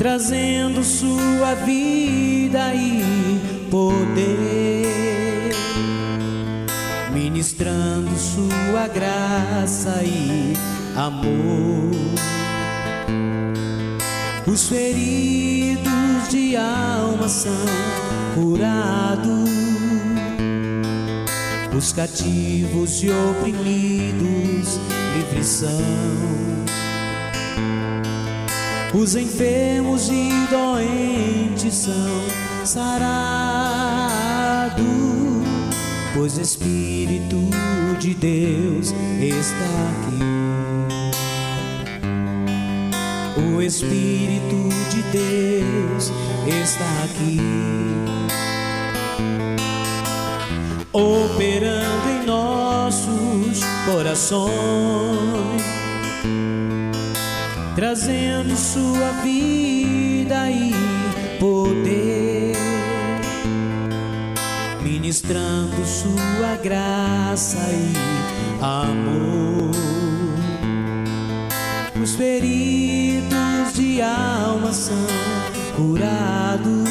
Trazendo sua vida e poder, ministrando sua graça e amor. Os feridos de alma são curados, os cativos e oprimidos livres são os enfermos e doentes são sarados, pois o Espírito de Deus está aqui. O Espírito de Deus está aqui, operando em nossos corações trazendo sua vida e poder, ministrando sua graça e amor. Os feridos de alma são curados,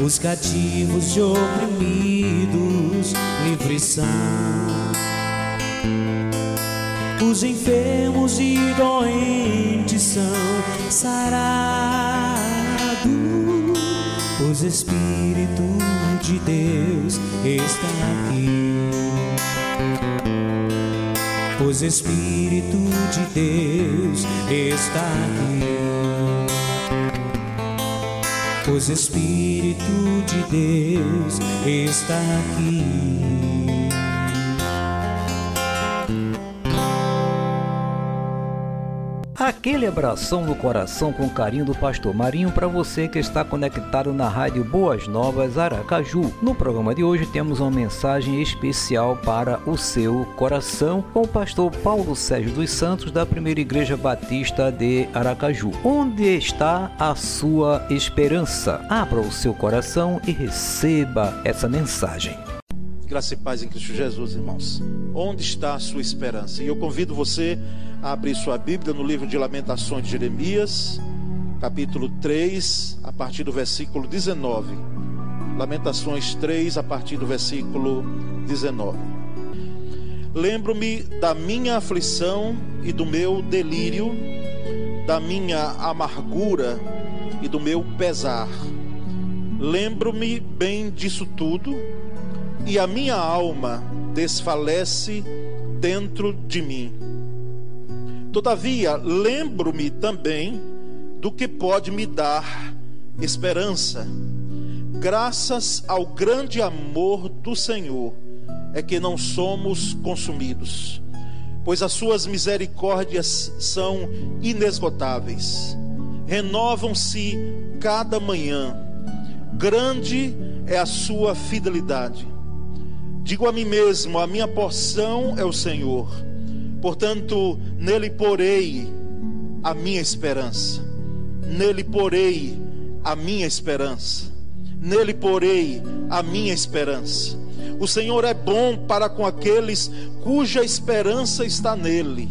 os cativos e oprimidos livres são os enfermos e doentes são sarados, pois Espírito de Deus está aqui. Pois Espírito de Deus está aqui. Pois Espírito de Deus está aqui. Aquele abração no coração com carinho do Pastor Marinho para você que está conectado na Rádio Boas Novas Aracaju. No programa de hoje temos uma mensagem especial para o seu coração com o pastor Paulo Sérgio dos Santos da Primeira Igreja Batista de Aracaju. Onde está a sua esperança? Abra o seu coração e receba essa mensagem. Graça e paz em Cristo Jesus, irmãos. Onde está a sua esperança? E eu convido você a abrir sua Bíblia no livro de Lamentações de Jeremias, capítulo 3, a partir do versículo 19. Lamentações 3, a partir do versículo 19. Lembro-me da minha aflição e do meu delírio, da minha amargura e do meu pesar. Lembro-me bem disso tudo e a minha alma desfalece dentro de mim. Todavia, lembro-me também do que pode me dar esperança. Graças ao grande amor do Senhor é que não somos consumidos, pois as suas misericórdias são inesgotáveis, renovam-se cada manhã. Grande é a sua fidelidade. Digo a mim mesmo: a minha porção é o Senhor, portanto, nele porei a minha esperança, nele porei a minha esperança, nele porei a minha esperança. O Senhor é bom para com aqueles cuja esperança está nele,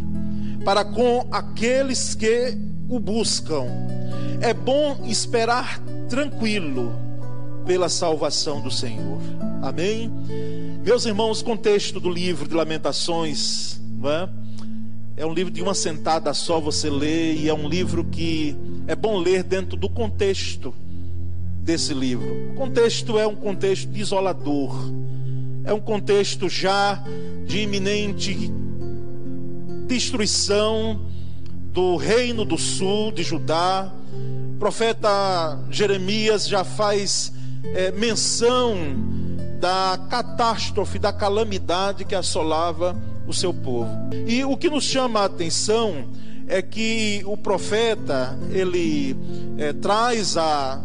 para com aqueles que o buscam. É bom esperar tranquilo pela salvação do Senhor. Amém? Meus irmãos, contexto do livro de Lamentações, não é? É um livro de uma sentada só você lê e é um livro que é bom ler dentro do contexto desse livro. O contexto é um contexto isolador. É um contexto já de iminente destruição do reino do sul de Judá. O profeta Jeremias já faz é, menção da catástrofe, da calamidade que assolava o seu povo. E o que nos chama a atenção é que o profeta ele é, traz a,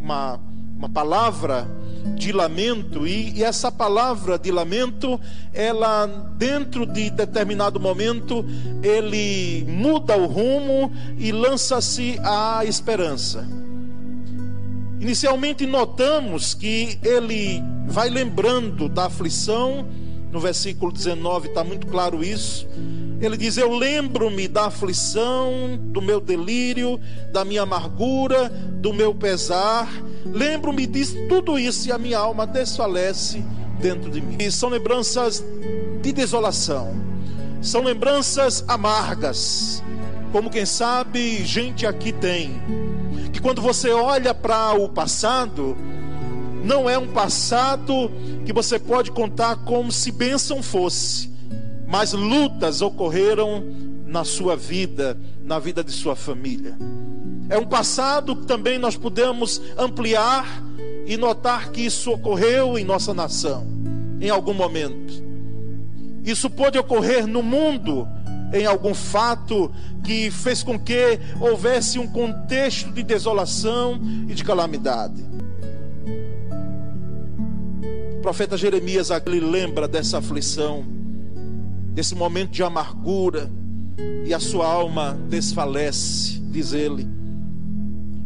uma, uma palavra de lamento e, e, essa palavra de lamento ela dentro de determinado momento ele muda o rumo e lança-se à esperança inicialmente notamos que ele vai lembrando da aflição no versículo 19 está muito claro isso. Ele diz: Eu lembro-me da aflição, do meu delírio, da minha amargura, do meu pesar. Lembro-me disso, tudo isso, e a minha alma desfalece dentro de mim. E são lembranças de desolação, são lembranças amargas, como quem sabe gente aqui tem. Que quando você olha para o passado, não é um passado que você pode contar como se bênção fosse, mas lutas ocorreram na sua vida, na vida de sua família. É um passado que também nós podemos ampliar e notar que isso ocorreu em nossa nação, em algum momento. Isso pode ocorrer no mundo, em algum fato que fez com que houvesse um contexto de desolação e de calamidade profeta Jeremias ele lembra dessa aflição, desse momento de amargura, e a sua alma desfalece, diz ele.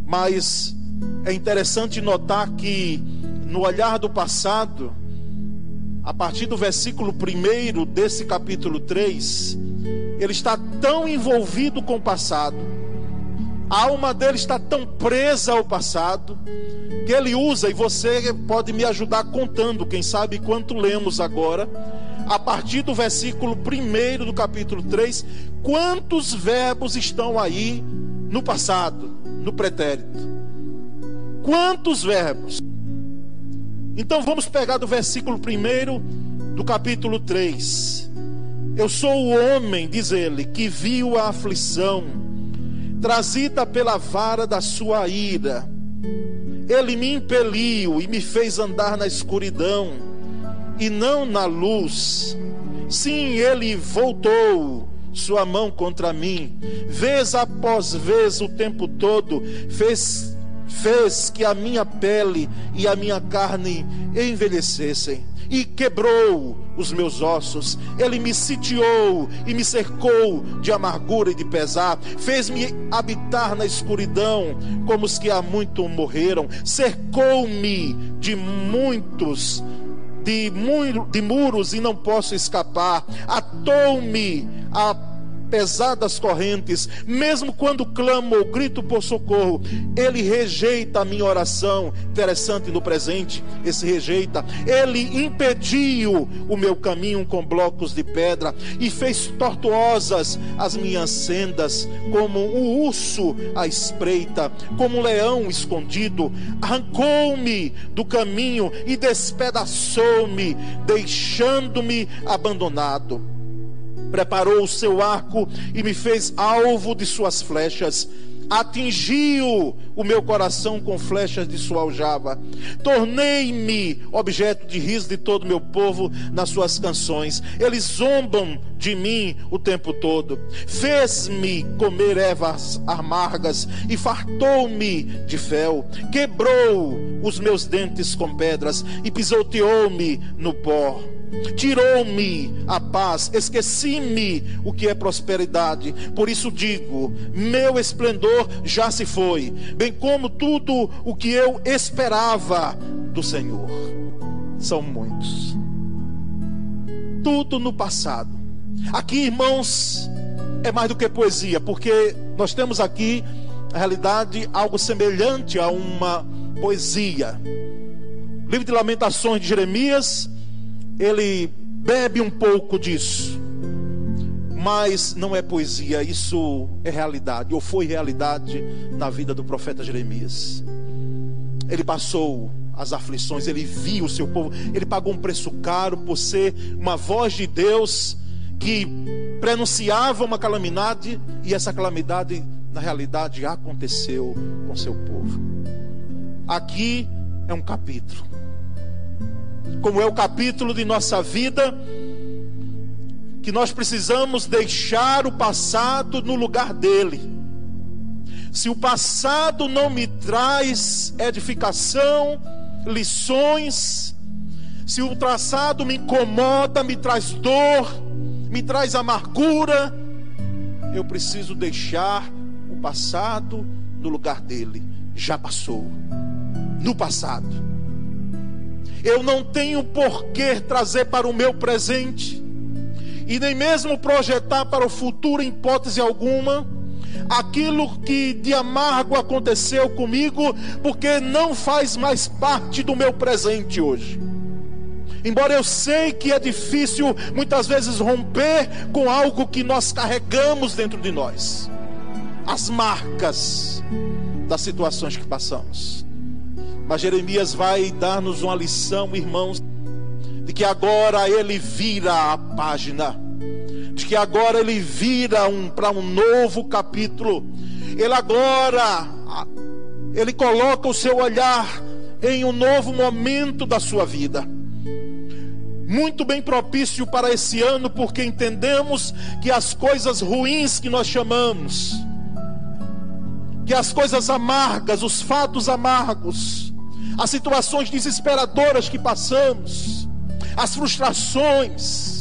Mas é interessante notar que no olhar do passado, a partir do versículo 1 desse capítulo 3, ele está tão envolvido com o passado, a alma dele está tão presa ao passado, que ele usa, e você pode me ajudar contando, quem sabe quanto lemos agora, a partir do versículo 1 do capítulo 3, quantos verbos estão aí no passado, no pretérito? Quantos verbos? Então vamos pegar do versículo 1 do capítulo 3. Eu sou o homem, diz ele, que viu a aflição, trazida pela vara da sua ira ele me impeliu e me fez andar na escuridão e não na luz. Sim, ele voltou sua mão contra mim, vez após vez o tempo todo, fez, fez que a minha pele e a minha carne envelhecessem e quebrou os meus ossos. Ele me sitiou e me cercou de amargura e de pesar. Fez-me habitar na escuridão, como os que há muito morreram. Cercou-me de muitos. De, muros e não posso escapar, atou-me a pesadas correntes, mesmo quando clamo ou grito por socorro, ele rejeita a minha oração. Interessante no presente, esse rejeita. Ele impediu o meu caminho com blocos de pedra e fez tortuosas as minhas sendas, como um urso à espreita, como um leão escondido. Arrancou-me do caminho e despedaçou-me, deixando-me abandonado preparou o seu arco e me fez alvo de suas flechas. Atingiu o meu coração com flechas de sua aljava. Tornei-me objeto de riso de todo o meu povo nas suas canções. Eles zombam de mim o tempo todo. Fez-me comer ervas amargas e fartou-me de fel. Quebrou os meus dentes com pedras e pisoteou-me no pó tirou-me a paz, esqueci-me o que é prosperidade. Por isso digo: meu esplendor já se foi, bem como tudo o que eu esperava do Senhor. São muitos. Tudo no passado. Aqui, irmãos, é mais do que poesia, porque nós temos aqui, na realidade, algo semelhante a uma poesia livro de Lamentações de Jeremias, ele bebe um pouco disso. Mas não é poesia, isso é realidade, ou foi realidade na vida do profeta Jeremias. Ele passou as aflições, ele viu o seu povo, ele pagou um preço caro por ser uma voz de Deus que prenunciava uma calamidade e essa calamidade na realidade aconteceu com seu povo. Aqui é um capítulo. Como é o capítulo de nossa vida, que nós precisamos deixar o passado no lugar dele se o passado não me traz edificação, lições, se o traçado me incomoda, me traz dor, me traz amargura, eu preciso deixar o passado no lugar dele. Já passou. No passado. Eu não tenho por que trazer para o meu presente e nem mesmo projetar para o futuro em hipótese alguma aquilo que de amargo aconteceu comigo, porque não faz mais parte do meu presente hoje. Embora eu sei que é difícil muitas vezes romper com algo que nós carregamos dentro de nós, as marcas das situações que passamos. Mas Jeremias vai dar-nos uma lição, irmãos, de que agora ele vira a página de que agora ele vira um, para um novo capítulo. Ele agora, ele coloca o seu olhar em um novo momento da sua vida. Muito bem propício para esse ano, porque entendemos que as coisas ruins que nós chamamos, que as coisas amargas, os fatos amargos, as situações desesperadoras que passamos, as frustrações,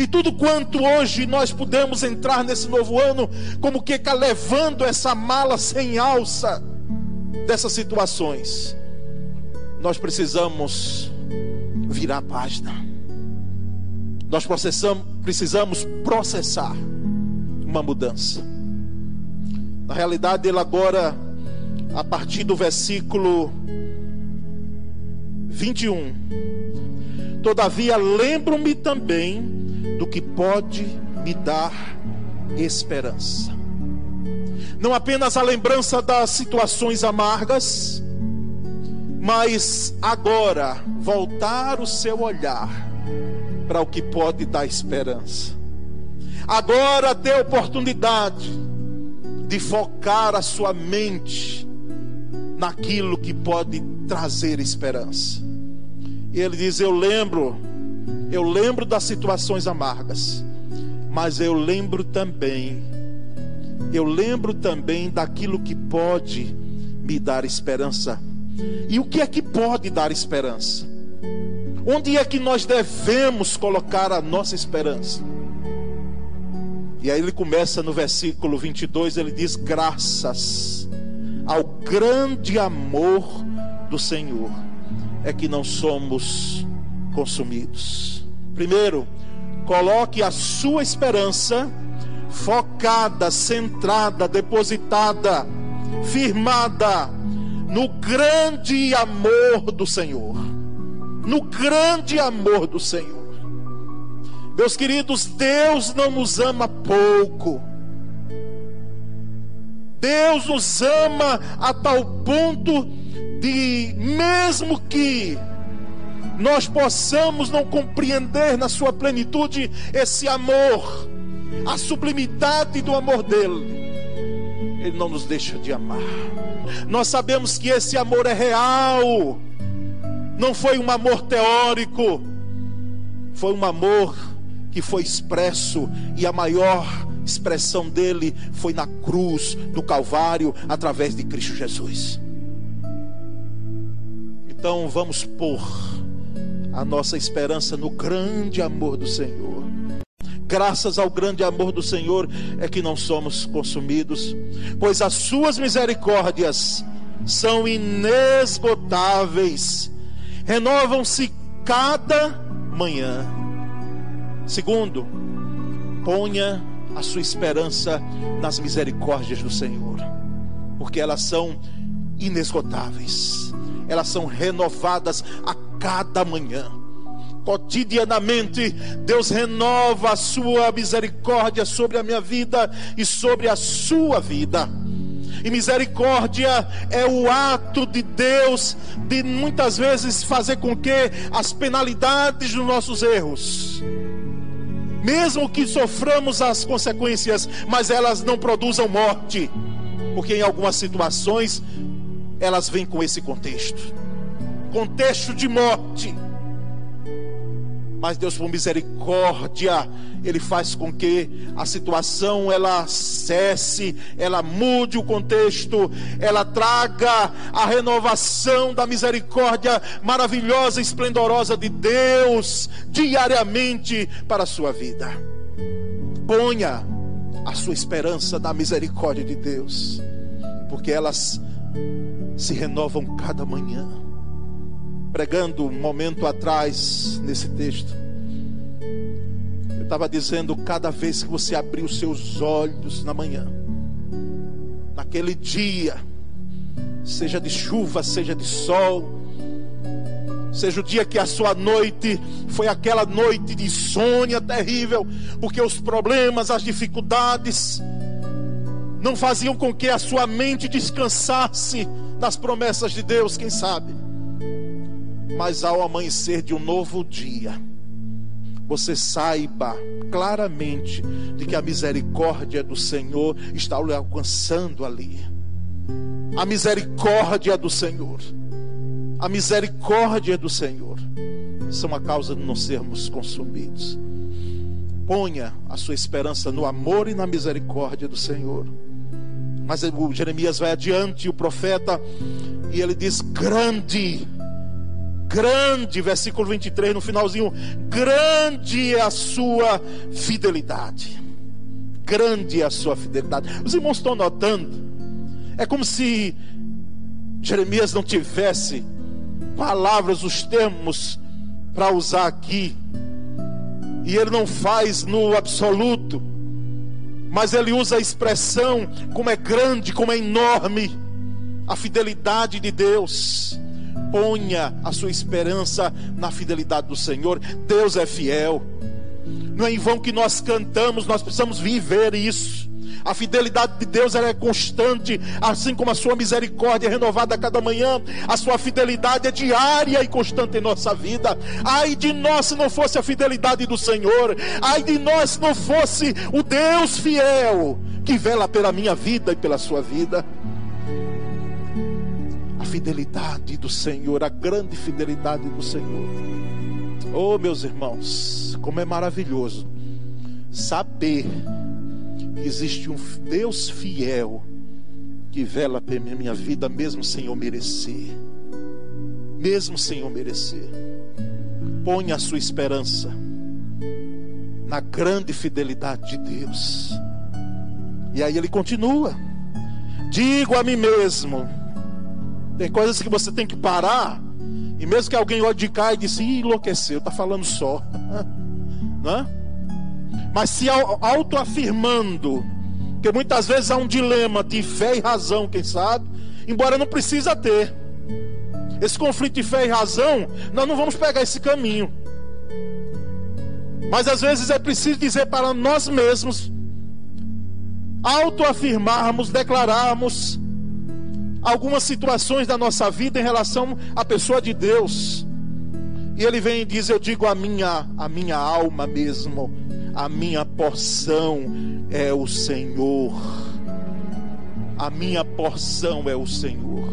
e tudo quanto hoje nós podemos entrar nesse novo ano, como que cá levando essa mala sem alça dessas situações, nós precisamos virar a página. Nós precisamos processar uma mudança. Na realidade, ele agora, a partir do versículo 21, todavia lembro-me também do que pode me dar esperança. Não apenas a lembrança das situações amargas, mas agora voltar o seu olhar para o que pode dar esperança. Agora ter oportunidade de focar a sua mente naquilo que pode trazer esperança. E ele diz: Eu lembro eu lembro das situações amargas, mas eu lembro também, eu lembro também daquilo que pode me dar esperança. E o que é que pode dar esperança? Onde é que nós devemos colocar a nossa esperança? E aí ele começa no versículo 22, ele diz: Graças ao grande amor do Senhor, é que não somos consumidos. Primeiro, coloque a sua esperança focada, centrada, depositada, firmada no grande amor do Senhor. No grande amor do Senhor. Meus queridos, Deus não nos ama pouco. Deus nos ama a tal ponto de, mesmo que nós possamos não compreender na sua plenitude esse amor, a sublimidade do amor dele. Ele não nos deixa de amar. Nós sabemos que esse amor é real, não foi um amor teórico, foi um amor que foi expresso e a maior expressão dele foi na cruz do Calvário através de Cristo Jesus. Então vamos pôr a nossa esperança no grande amor do Senhor. Graças ao grande amor do Senhor é que não somos consumidos, pois as suas misericórdias são inesgotáveis, renovam-se cada manhã. Segundo, ponha a sua esperança nas misericórdias do Senhor, porque elas são inesgotáveis elas são renovadas a cada manhã. Cotidianamente, Deus renova a sua misericórdia sobre a minha vida e sobre a sua vida. E misericórdia é o ato de Deus de muitas vezes fazer com que as penalidades dos nossos erros, mesmo que soframos as consequências, mas elas não produzam morte, porque em algumas situações elas vêm com esse contexto. Contexto de morte mas Deus por misericórdia, ele faz com que a situação ela cesse, ela mude o contexto, ela traga a renovação da misericórdia maravilhosa, esplendorosa de Deus diariamente para a sua vida. Ponha a sua esperança na misericórdia de Deus, porque elas se renovam cada manhã pregando um momento atrás nesse texto. Eu estava dizendo: cada vez que você abrir os seus olhos na manhã, naquele dia, seja de chuva, seja de sol, seja o dia que a sua noite foi aquela noite de insônia terrível, porque os problemas, as dificuldades, não faziam com que a sua mente descansasse nas promessas de Deus, quem sabe mas ao amanhecer de um novo dia, você saiba claramente de que a misericórdia do Senhor está lhe alcançando ali. A misericórdia do Senhor, a misericórdia do Senhor, são a causa de não sermos consumidos. Ponha a sua esperança no amor e na misericórdia do Senhor. Mas o Jeremias vai adiante, o profeta, e ele diz: Grande grande, versículo 23 no finalzinho, grande é a sua fidelidade. Grande é a sua fidelidade. Os irmãos estão notando, é como se Jeremias não tivesse palavras, os termos para usar aqui, e ele não faz no absoluto, mas ele usa a expressão como é grande, como é enorme a fidelidade de Deus. Ponha a sua esperança na fidelidade do Senhor. Deus é fiel. Não é em vão que nós cantamos, nós precisamos viver isso. A fidelidade de Deus é constante, assim como a sua misericórdia é renovada a cada manhã. A sua fidelidade é diária e constante em nossa vida. Ai de nós se não fosse a fidelidade do Senhor. Ai de nós se não fosse o Deus fiel que vela pela minha vida e pela sua vida fidelidade do Senhor, a grande fidelidade do Senhor. Oh, meus irmãos, como é maravilhoso saber que existe um Deus fiel que vela pela minha vida, mesmo sem eu merecer. Mesmo sem eu merecer. Ponha a sua esperança na grande fidelidade de Deus. E aí ele continua: Digo a mim mesmo, tem coisas que você tem que parar. E mesmo que alguém olhe de cá e disse, enlouqueceu, está falando só. né? Mas se autoafirmando, que muitas vezes há um dilema de fé e razão, quem sabe, embora não precisa ter. Esse conflito de fé e razão, nós não vamos pegar esse caminho. Mas às vezes é preciso dizer para nós mesmos, autoafirmarmos, declararmos algumas situações da nossa vida em relação à pessoa de Deus. E ele vem e diz: Eu digo a minha, a minha alma mesmo, a minha porção é o Senhor. A minha porção é o Senhor.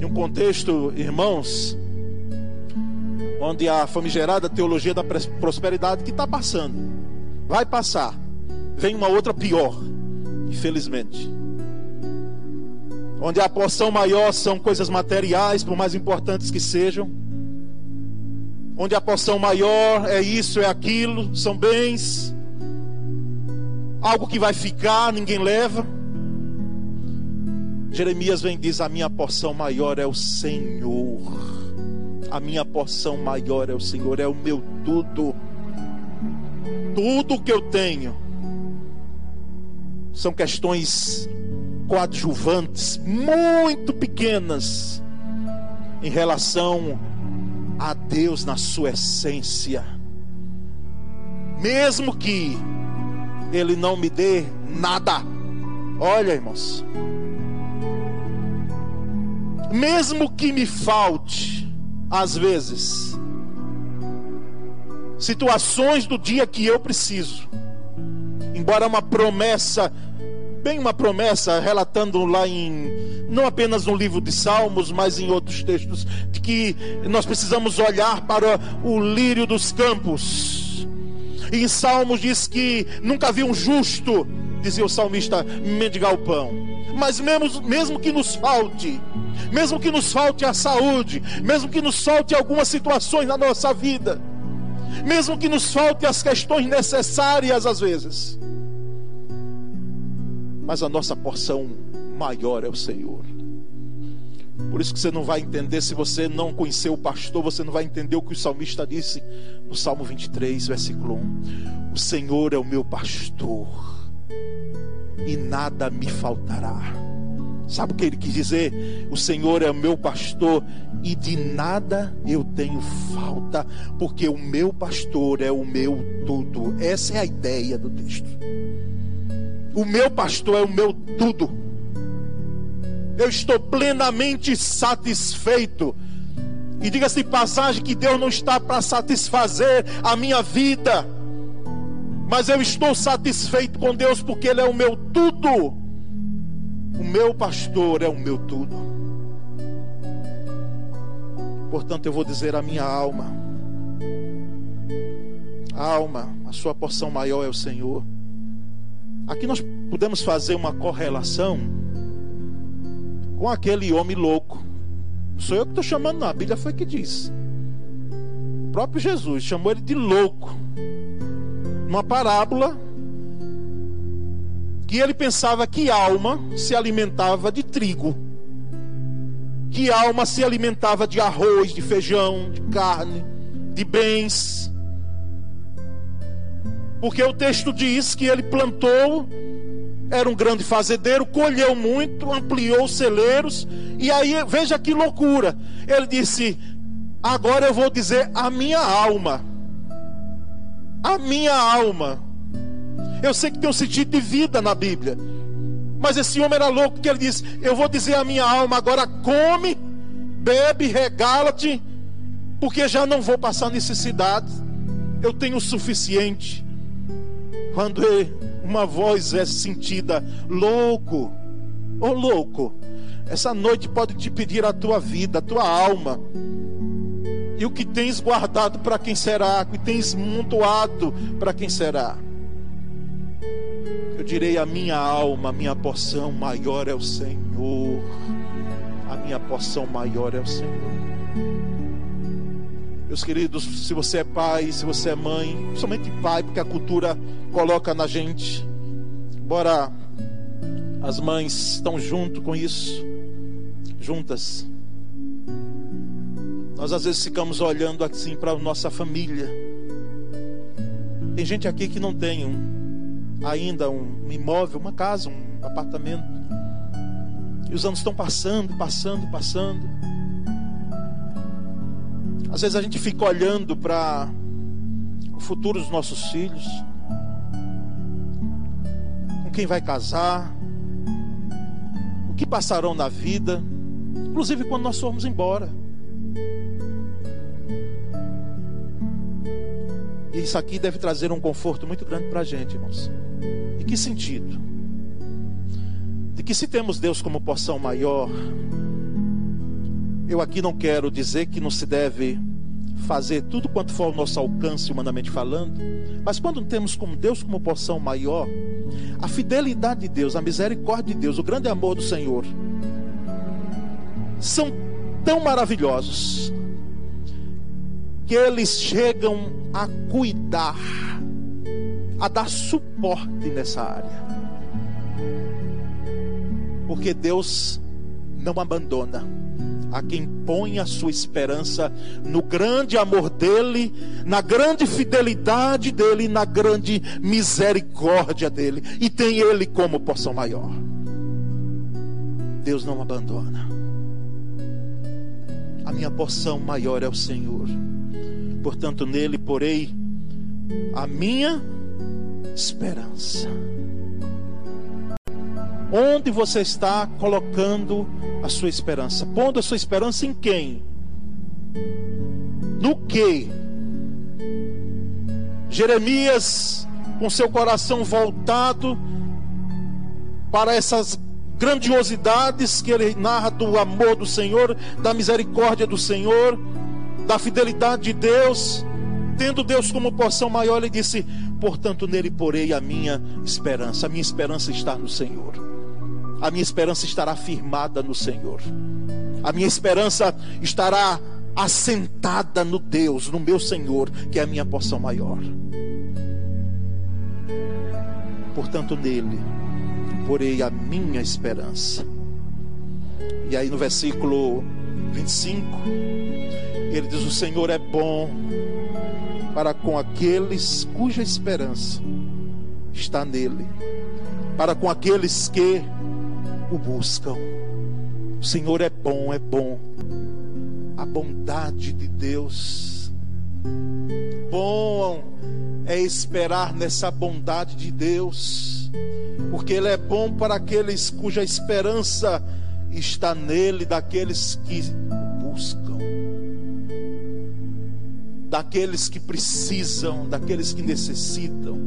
Em um contexto, irmãos, onde a famigerada teologia da prosperidade que está passando, vai passar, vem uma outra pior infelizmente. Onde a porção maior são coisas materiais, por mais importantes que sejam. Onde a porção maior é isso, é aquilo, são bens. Algo que vai ficar, ninguém leva. Jeremias vem e diz: A minha porção maior é o Senhor. A minha porção maior é o Senhor, é o meu tudo. Tudo que eu tenho são questões coadjuvantes muito pequenas em relação a Deus na sua essência. Mesmo que Ele não me dê nada. Olha, irmãos. Mesmo que me falte, às vezes, situações do dia que eu preciso, embora uma promessa, bem uma promessa, relatando lá em, não apenas no livro de Salmos, mas em outros textos, de que nós precisamos olhar para o lírio dos campos. E em Salmos diz que nunca vi um justo, dizia o salmista, mendigar o pão. Mas mesmo, mesmo que nos falte, mesmo que nos falte a saúde, mesmo que nos falte algumas situações na nossa vida, mesmo que nos falte as questões necessárias às vezes, mas a nossa porção maior é o Senhor. Por isso que você não vai entender, se você não conhecer o pastor, você não vai entender o que o salmista disse no Salmo 23, versículo 1. O Senhor é o meu pastor, e nada me faltará. Sabe o que ele quis dizer? O Senhor é o meu pastor e de nada eu tenho falta, porque o meu pastor é o meu tudo. Essa é a ideia do texto. O meu pastor é o meu tudo. Eu estou plenamente satisfeito. E diga-se passagem que Deus não está para satisfazer a minha vida. Mas eu estou satisfeito com Deus porque Ele é o meu tudo. O meu pastor é o meu tudo. Portanto, eu vou dizer à minha alma: alma, a sua porção maior é o Senhor. Aqui nós podemos fazer uma correlação com aquele homem louco. Não sou eu que estou chamando, não. A Bíblia foi que diz. O próprio Jesus chamou ele de louco. Numa parábola que ele pensava que alma se alimentava de trigo, que alma se alimentava de arroz, de feijão, de carne, de bens. Porque o texto diz que ele plantou, era um grande fazendeiro, colheu muito, ampliou os celeiros, e aí veja que loucura. Ele disse: Agora eu vou dizer a minha alma. A minha alma. Eu sei que tem um sentido de vida na Bíblia. Mas esse homem era louco porque ele disse: Eu vou dizer a minha alma, agora come, bebe, regala-te, porque já não vou passar necessidade. Eu tenho o suficiente. Quando uma voz é sentida, louco, ô oh, louco, essa noite pode te pedir a tua vida, a tua alma. E o que tens guardado para quem será? O que tens montuado para quem será? Eu direi: a minha alma, a minha porção maior é o Senhor. A minha porção maior é o Senhor. Meus queridos, se você é pai, se você é mãe, somente pai, porque a cultura coloca na gente. Embora as mães estão junto com isso, juntas. Nós às vezes ficamos olhando assim para a nossa família. Tem gente aqui que não tem um, ainda um imóvel, uma casa, um apartamento. E os anos estão passando, passando, passando. Às vezes a gente fica olhando para o futuro dos nossos filhos, com quem vai casar, o que passarão na vida, inclusive quando nós formos embora. E isso aqui deve trazer um conforto muito grande para a gente, irmãos. Em que sentido? De que se temos Deus como porção maior, eu aqui não quero dizer que não se deve fazer tudo quanto for ao nosso alcance, humanamente falando, mas quando temos como Deus como porção maior, a fidelidade de Deus, a misericórdia de Deus, o grande amor do Senhor, são tão maravilhosos que eles chegam a cuidar, a dar suporte nessa área. Porque Deus não abandona a quem põe a sua esperança no grande amor dele, na grande fidelidade dele, na grande misericórdia dele, e tem ele como porção maior. Deus não abandona. A minha porção maior é o Senhor. Portanto, nele porei a minha esperança. Onde você está colocando a sua esperança? Pondo a sua esperança em quem? No que? Jeremias, com seu coração voltado para essas grandiosidades que ele narra do amor do Senhor, da misericórdia do Senhor, da fidelidade de Deus, tendo Deus como porção maior, ele disse: Portanto, nele porei a minha esperança. A minha esperança está no Senhor. A minha esperança estará firmada no Senhor. A minha esperança estará assentada no Deus, no meu Senhor, que é a minha porção maior. Portanto, nele porei a minha esperança. E aí no versículo 25, ele diz: O Senhor é bom para com aqueles cuja esperança está nele, para com aqueles que o buscam. O Senhor é bom, é bom. A bondade de Deus. Bom é esperar nessa bondade de Deus, porque Ele é bom para aqueles cuja esperança está nele, daqueles que o buscam, daqueles que precisam, daqueles que necessitam,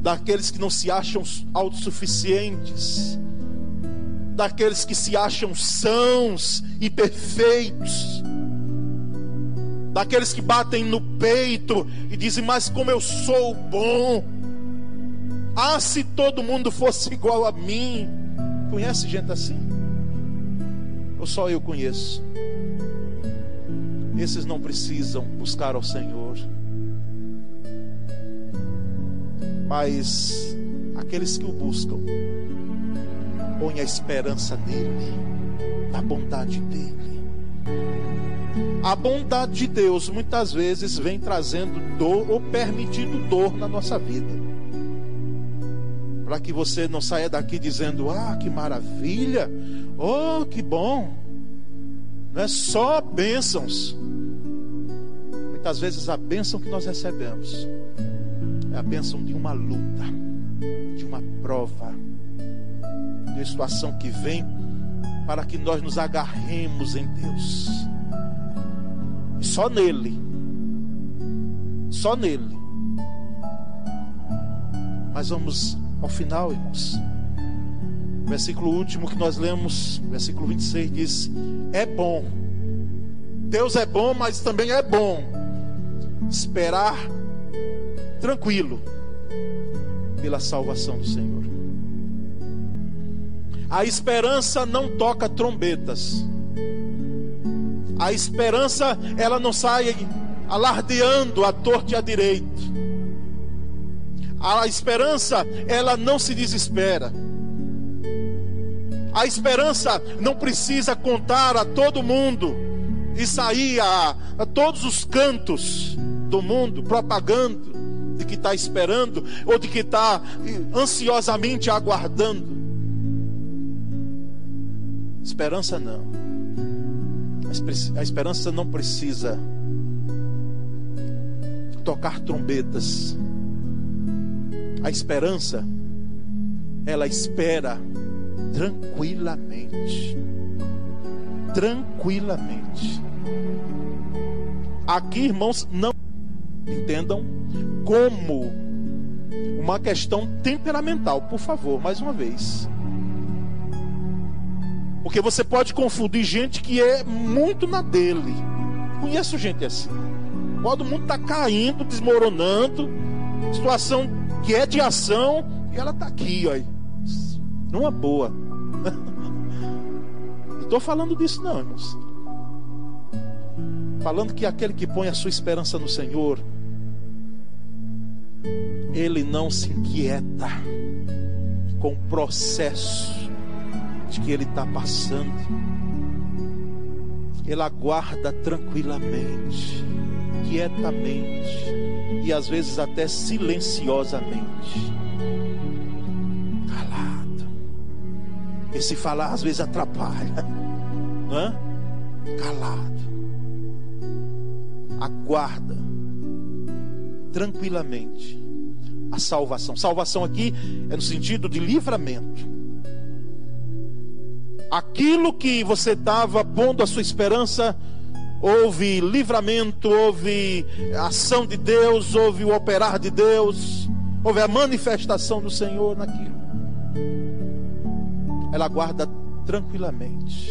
daqueles que não se acham autossuficientes daqueles que se acham sãos e perfeitos, daqueles que batem no peito e dizem: Mas como eu sou bom, ah, se todo mundo fosse igual a mim. Conhece gente assim? Ou só eu conheço? Esses não precisam buscar ao Senhor, mas aqueles que o buscam Põe a esperança nele, na bondade dele. A bondade de Deus muitas vezes vem trazendo dor ou permitindo dor na nossa vida. Para que você não saia daqui dizendo: Ah, que maravilha! Oh, que bom! Não é só bênçãos. Muitas vezes a bênção que nós recebemos é a bênção de uma luta, de uma prova de situação que vem para que nós nos agarremos em Deus. E só nele. Só nele. Mas vamos ao final, irmãos. versículo último que nós lemos, versículo 26 diz: É bom. Deus é bom, mas também é bom esperar tranquilo pela salvação do Senhor. A esperança não toca trombetas. A esperança, ela não sai alardeando a torta e a direito. A esperança, ela não se desespera. A esperança não precisa contar a todo mundo e sair a, a todos os cantos do mundo propagando de que está esperando ou de que está ansiosamente aguardando. Esperança não. A esperança não precisa tocar trombetas. A esperança, ela espera tranquilamente. Tranquilamente. Aqui, irmãos, não entendam como uma questão temperamental, por favor, mais uma vez. Porque você pode confundir gente que é muito na dele. Conheço gente assim. Todo mundo está caindo, desmoronando. Situação que é de ação. E ela está aqui, ó. Numa boa. Não estou falando disso, não, irmãos. Falando que aquele que põe a sua esperança no Senhor, ele não se inquieta com o processo que ele está passando. Ele aguarda tranquilamente, quietamente e às vezes até silenciosamente. Calado. Porque se falar às vezes atrapalha. Não é? Calado. Aguarda tranquilamente a salvação. Salvação aqui é no sentido de livramento. Aquilo que você estava pondo a sua esperança, houve livramento, houve ação de Deus, houve o operar de Deus, houve a manifestação do Senhor naquilo. Ela guarda tranquilamente.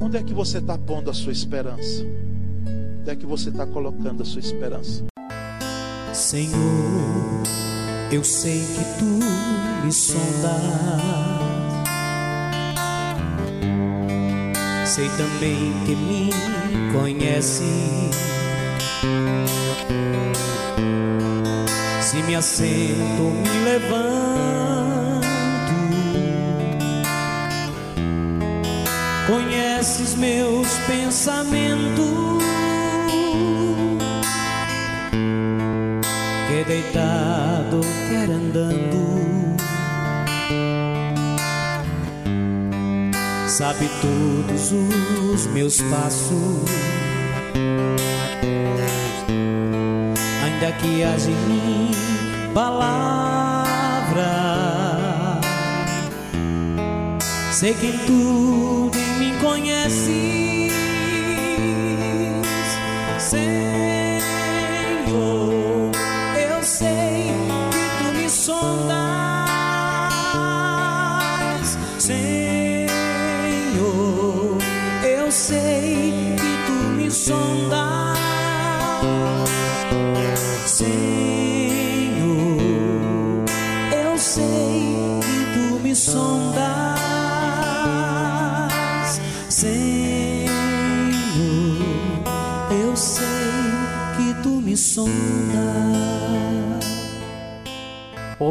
Onde é que você está pondo a sua esperança? Onde é que você está colocando a sua esperança? Senhor, eu sei que tu me sondas. Sei também que me conhece. Se me assento, me levanto. Conheces meus pensamentos. quer deitado, quer andando. Sabe todos os meus passos, ainda que haja em mim palavra. Sei que tu em mim conheces. Senhor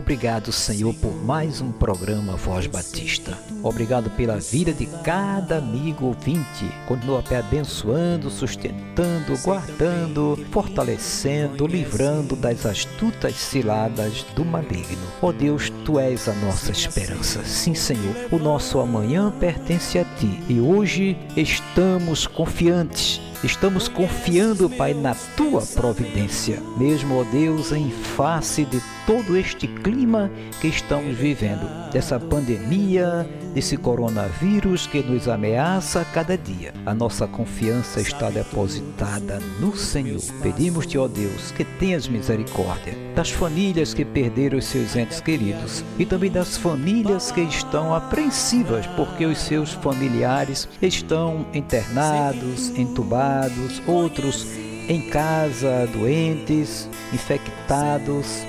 Obrigado, Senhor, por mais um programa Voz Batista. Obrigado pela vida de cada amigo ouvinte. Continua abençoando, sustentando, guardando, fortalecendo, livrando das astutas ciladas do maligno. Ó oh Deus, tu és a nossa esperança. Sim, Senhor, o nosso amanhã pertence a ti e hoje estamos confiantes Estamos confiando, Pai, na tua providência, mesmo, ó Deus, em face de todo este clima que estamos vivendo, dessa pandemia, desse coronavírus que nos ameaça a cada dia. A nossa confiança está depositada no Senhor. Pedimos-te, ó Deus, que tenhas misericórdia das famílias que perderam os seus entes queridos e também das famílias que estão apreensivas porque os seus familiares estão internados, entubados, outros em casa, doentes, infectados.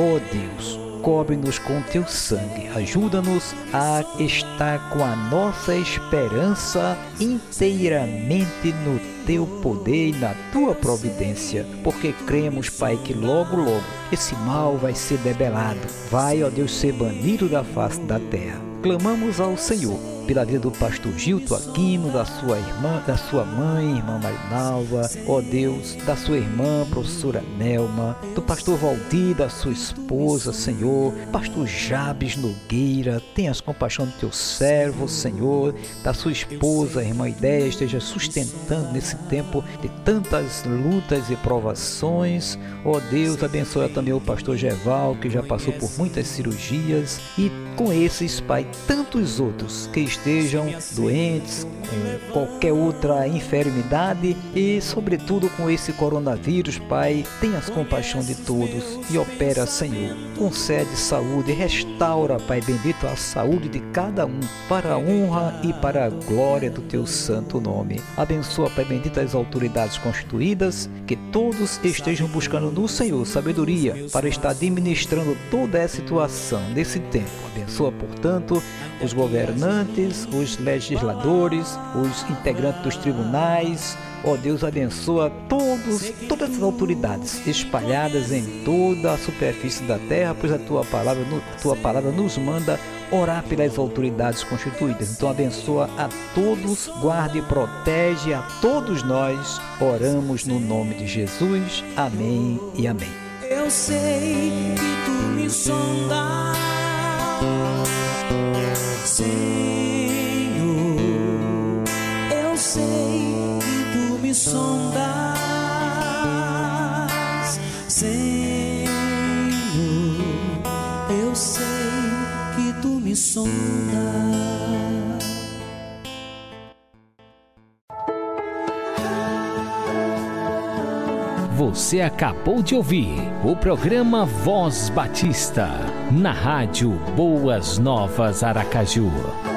Ó oh Deus, cobre-nos com teu sangue, ajuda-nos a estar com a nossa esperança inteiramente no teu poder e na tua providência, porque cremos, Pai, que logo, logo esse mal vai ser debelado, vai, ó Deus, ser banido da face da terra. Clamamos ao Senhor pela vida do pastor Gilto Aquino, da sua irmã, da sua mãe, irmã Marinalva, ó Deus, da sua irmã, professora Nelma, do pastor Valdir, da sua esposa, Senhor, pastor Jabes Nogueira, tenhas compaixão do teu servo, Senhor, da sua esposa, irmã Ideia, esteja sustentando nesse tempo de tantas lutas e provações, ó Deus, abençoa também o pastor Geval, que já passou por muitas cirurgias, e com esses, Pai, tantos outros que estejam doentes, com qualquer outra enfermidade e, sobretudo, com esse coronavírus, Pai, tenhas compaixão de todos e opera, Senhor. Concede saúde, restaura, Pai bendito, a saúde de cada um, para a honra e para a glória do teu santo nome. Abençoa, Pai bendito, as autoridades constituídas, que todos estejam buscando no Senhor sabedoria para estar administrando toda essa situação nesse tempo. Abençoa, portanto, os governantes, os legisladores, os integrantes dos tribunais. Ó oh, Deus, abençoa todos, todas as autoridades espalhadas em toda a superfície da terra, pois a tua palavra, a tua palavra nos manda orar pelas autoridades constituídas. Então abençoa a todos, guarde e protege a todos nós. Oramos no nome de Jesus. Amém e amém. Eu sei que tu me sondas. Senhor, eu sei que tu me sondas, Senhor, eu sei que tu me sondas. Você acabou de ouvir o programa Voz Batista, na rádio Boas Novas Aracaju.